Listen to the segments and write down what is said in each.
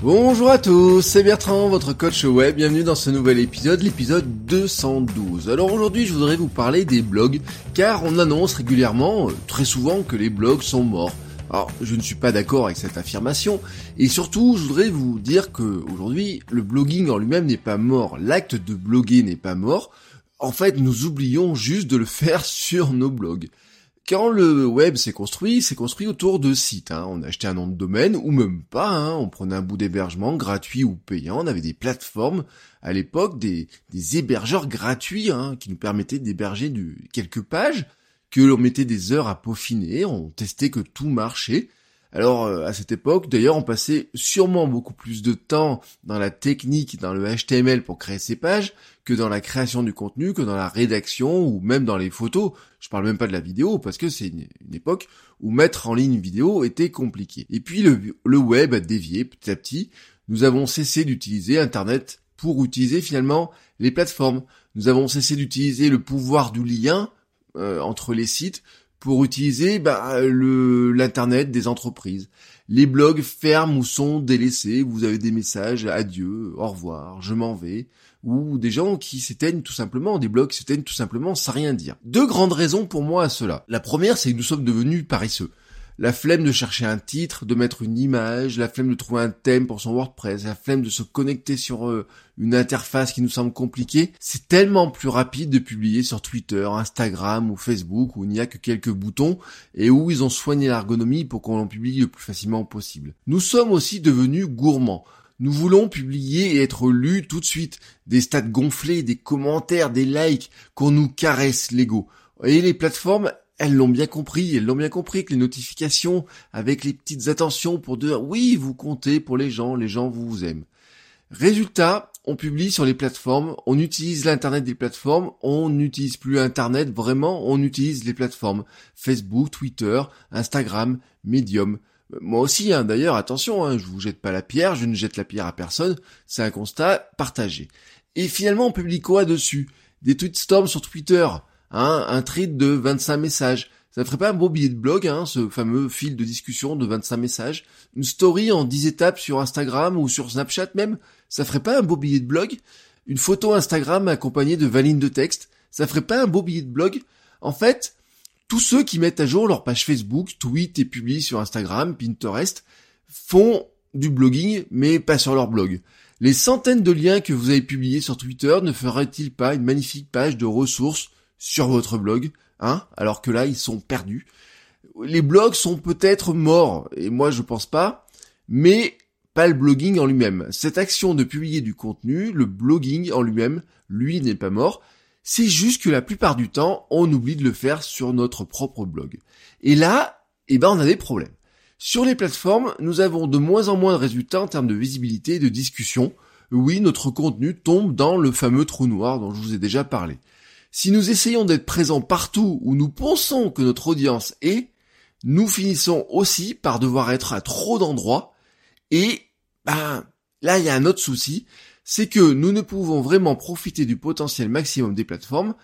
Bonjour à tous, c'est Bertrand, votre coach web. Bienvenue dans ce nouvel épisode, l'épisode 212. Alors aujourd'hui, je voudrais vous parler des blogs, car on annonce régulièrement, euh, très souvent, que les blogs sont morts. Alors, je ne suis pas d'accord avec cette affirmation, et surtout, je voudrais vous dire que aujourd'hui, le blogging en lui-même n'est pas mort, l'acte de bloguer n'est pas mort. En fait, nous oublions juste de le faire sur nos blogs. Quand le web s'est construit, c'est construit autour de sites. Hein. On achetait un nom de domaine, ou même pas, hein. on prenait un bout d'hébergement gratuit ou payant, on avait des plateformes, à l'époque, des, hébergeurs gratuits, hein, qui nous permettaient d'héberger quelques pages, que l'on mettait des heures à peaufiner, on testait que tout marchait, alors euh, à cette époque, d'ailleurs, on passait sûrement beaucoup plus de temps dans la technique, dans le HTML pour créer ces pages, que dans la création du contenu, que dans la rédaction ou même dans les photos. Je parle même pas de la vidéo parce que c'est une, époque où mettre en ligne une vidéo était compliqué. Et puis le, web a dévié petit à petit. Nous avons cessé d'utiliser Internet pour utiliser finalement les plateformes. Nous avons cessé d'utiliser le pouvoir du lien euh, entre les sites pour utiliser bah, le l'internet des entreprises. Les blogs ferment ou sont délaissés. Vous avez des messages adieu, au revoir, je m'en vais, ou des gens qui s'éteignent tout simplement, des blogs qui s'éteignent tout simplement sans rien dire. Deux grandes raisons pour moi à cela. La première, c'est que nous sommes devenus paresseux la flemme de chercher un titre, de mettre une image, la flemme de trouver un thème pour son WordPress, la flemme de se connecter sur euh, une interface qui nous semble compliquée, c'est tellement plus rapide de publier sur Twitter, Instagram ou Facebook où il n'y a que quelques boutons et où ils ont soigné l'ergonomie pour qu'on en publie le plus facilement possible. Nous sommes aussi devenus gourmands. Nous voulons publier et être lus tout de suite. Des stats gonflés, des commentaires, des likes, qu'on nous caresse l'ego. Et les plateformes, elles l'ont bien compris, elles l'ont bien compris que les notifications avec les petites attentions pour dire oui, vous comptez pour les gens, les gens vous aiment. Résultat, on publie sur les plateformes, on utilise l'internet des plateformes, on n'utilise plus internet vraiment, on utilise les plateformes Facebook, Twitter, Instagram, Medium. Moi aussi, hein, d'ailleurs, attention, hein, je vous jette pas la pierre, je ne jette la pierre à personne, c'est un constat partagé. Et finalement, on publie quoi dessus? Des tweetstorms sur Twitter, Hein, un tweet de 25 messages. Ça ferait pas un beau billet de blog, hein, ce fameux fil de discussion de 25 messages Une story en 10 étapes sur Instagram ou sur Snapchat même Ça ferait pas un beau billet de blog Une photo Instagram accompagnée de 20 lignes de texte Ça ferait pas un beau billet de blog En fait, tous ceux qui mettent à jour leur page Facebook, tweetent et publient sur Instagram, Pinterest, font du blogging, mais pas sur leur blog. Les centaines de liens que vous avez publiés sur Twitter ne feraient-ils pas une magnifique page de ressources sur votre blog, hein, alors que là, ils sont perdus. Les blogs sont peut-être morts, et moi je pense pas, mais pas le blogging en lui-même. Cette action de publier du contenu, le blogging en lui-même, lui n'est pas mort. C'est juste que la plupart du temps, on oublie de le faire sur notre propre blog. Et là, eh ben, on a des problèmes. Sur les plateformes, nous avons de moins en moins de résultats en termes de visibilité et de discussion. Oui, notre contenu tombe dans le fameux trou noir dont je vous ai déjà parlé. Si nous essayons d'être présents partout où nous pensons que notre audience est, nous finissons aussi par devoir être à trop d'endroits et ben là il y a un autre souci, c'est que nous ne pouvons vraiment profiter du potentiel maximum des plateformes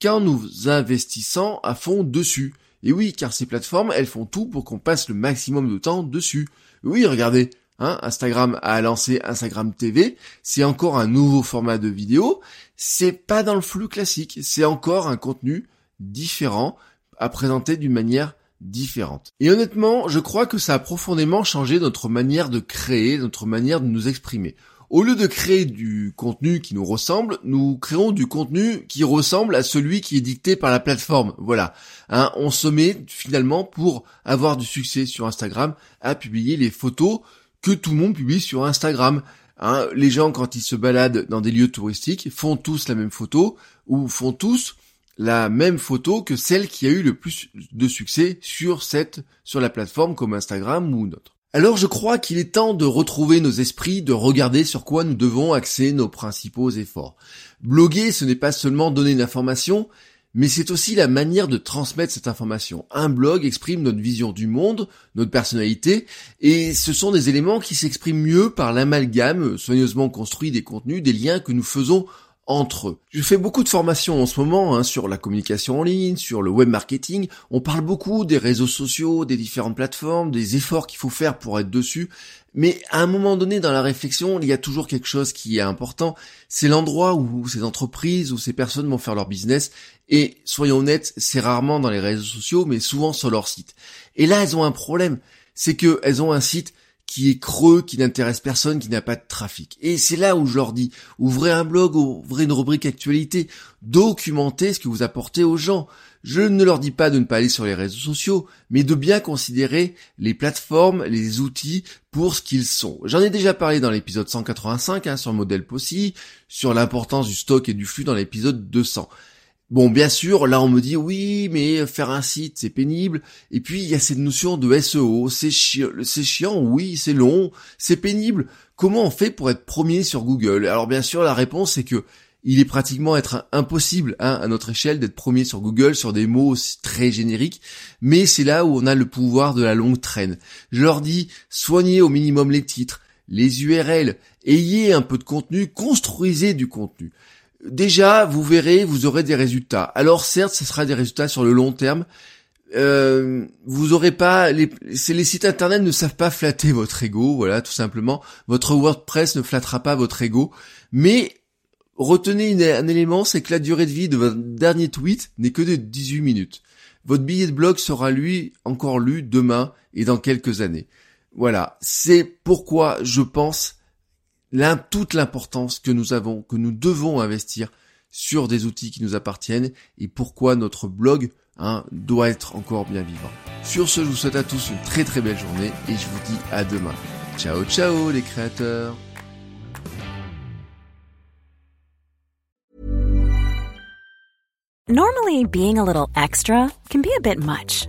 qu'en nous investissant à fond dessus. Et oui, car ces plateformes, elles font tout pour qu'on passe le maximum de temps dessus. Oui, regardez, Hein, Instagram a lancé Instagram TV, c'est encore un nouveau format de vidéo, c'est pas dans le flux classique, c'est encore un contenu différent à présenter d'une manière différente. Et honnêtement, je crois que ça a profondément changé notre manière de créer, notre manière de nous exprimer. Au lieu de créer du contenu qui nous ressemble, nous créons du contenu qui ressemble à celui qui est dicté par la plateforme. Voilà. Hein, on se met finalement pour avoir du succès sur Instagram à publier les photos que tout le monde publie sur Instagram. Hein, les gens, quand ils se baladent dans des lieux touristiques, font tous la même photo ou font tous la même photo que celle qui a eu le plus de succès sur cette, sur la plateforme comme Instagram ou autre. Alors je crois qu'il est temps de retrouver nos esprits, de regarder sur quoi nous devons axer nos principaux efforts. Bloguer, ce n'est pas seulement donner une information, mais c'est aussi la manière de transmettre cette information. Un blog exprime notre vision du monde, notre personnalité, et ce sont des éléments qui s'expriment mieux par l'amalgame soigneusement construit des contenus, des liens que nous faisons entre eux. Je fais beaucoup de formations en ce moment hein, sur la communication en ligne, sur le web marketing. On parle beaucoup des réseaux sociaux, des différentes plateformes, des efforts qu'il faut faire pour être dessus. Mais à un moment donné dans la réflexion, il y a toujours quelque chose qui est important. C'est l'endroit où ces entreprises, où ces personnes vont faire leur business. Et soyons honnêtes, c'est rarement dans les réseaux sociaux, mais souvent sur leur site. Et là, elles ont un problème. C'est qu'elles ont un site qui est creux, qui n'intéresse personne, qui n'a pas de trafic. Et c'est là où je leur dis, ouvrez un blog, ouvrez une rubrique actualité, documentez ce que vous apportez aux gens. Je ne leur dis pas de ne pas aller sur les réseaux sociaux, mais de bien considérer les plateformes, les outils pour ce qu'ils sont. J'en ai déjà parlé dans l'épisode 185 hein, sur le modèle POSSI, sur l'importance du stock et du flux dans l'épisode 200. Bon, bien sûr, là on me dit oui, mais faire un site c'est pénible. Et puis il y a cette notion de SEO, c'est chiant, oui, c'est long, c'est pénible. Comment on fait pour être premier sur Google? Alors bien sûr, la réponse c'est que il est pratiquement impossible hein, à notre échelle d'être premier sur Google sur des mots très génériques, mais c'est là où on a le pouvoir de la longue traîne. Je leur dis soignez au minimum les titres, les URL, ayez un peu de contenu, construisez du contenu déjà, vous verrez, vous aurez des résultats. Alors certes, ce sera des résultats sur le long terme. Euh, vous aurez pas les, les sites internet ne savent pas flatter votre ego, voilà, tout simplement. Votre WordPress ne flattera pas votre ego, mais retenez un élément, c'est que la durée de vie de votre dernier tweet n'est que de 18 minutes. Votre billet de blog sera lui encore lu demain et dans quelques années. Voilà, c'est pourquoi je pense toute l'importance que nous avons, que nous devons investir sur des outils qui nous appartiennent et pourquoi notre blog hein, doit être encore bien vivant. Sur ce, je vous souhaite à tous une très très belle journée et je vous dis à demain. Ciao ciao les créateurs Normally, being a little extra can be a bit much,